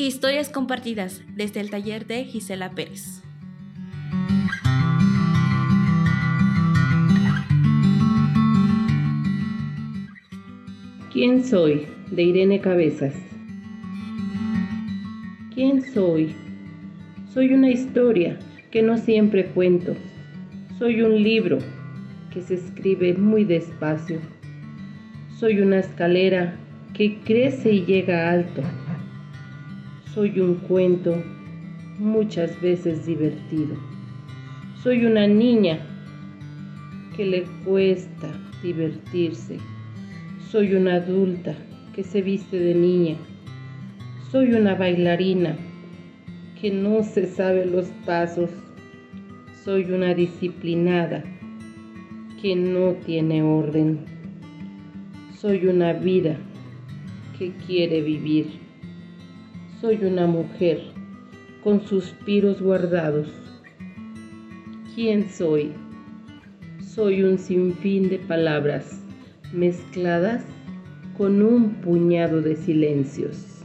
Historias compartidas desde el taller de Gisela Pérez. ¿Quién soy? de Irene Cabezas. ¿Quién soy? Soy una historia que no siempre cuento. Soy un libro que se escribe muy despacio. Soy una escalera que crece y llega alto. Soy un cuento muchas veces divertido. Soy una niña que le cuesta divertirse. Soy una adulta que se viste de niña. Soy una bailarina que no se sabe los pasos. Soy una disciplinada que no tiene orden. Soy una vida que quiere vivir. Soy una mujer con suspiros guardados. ¿Quién soy? Soy un sinfín de palabras mezcladas con un puñado de silencios.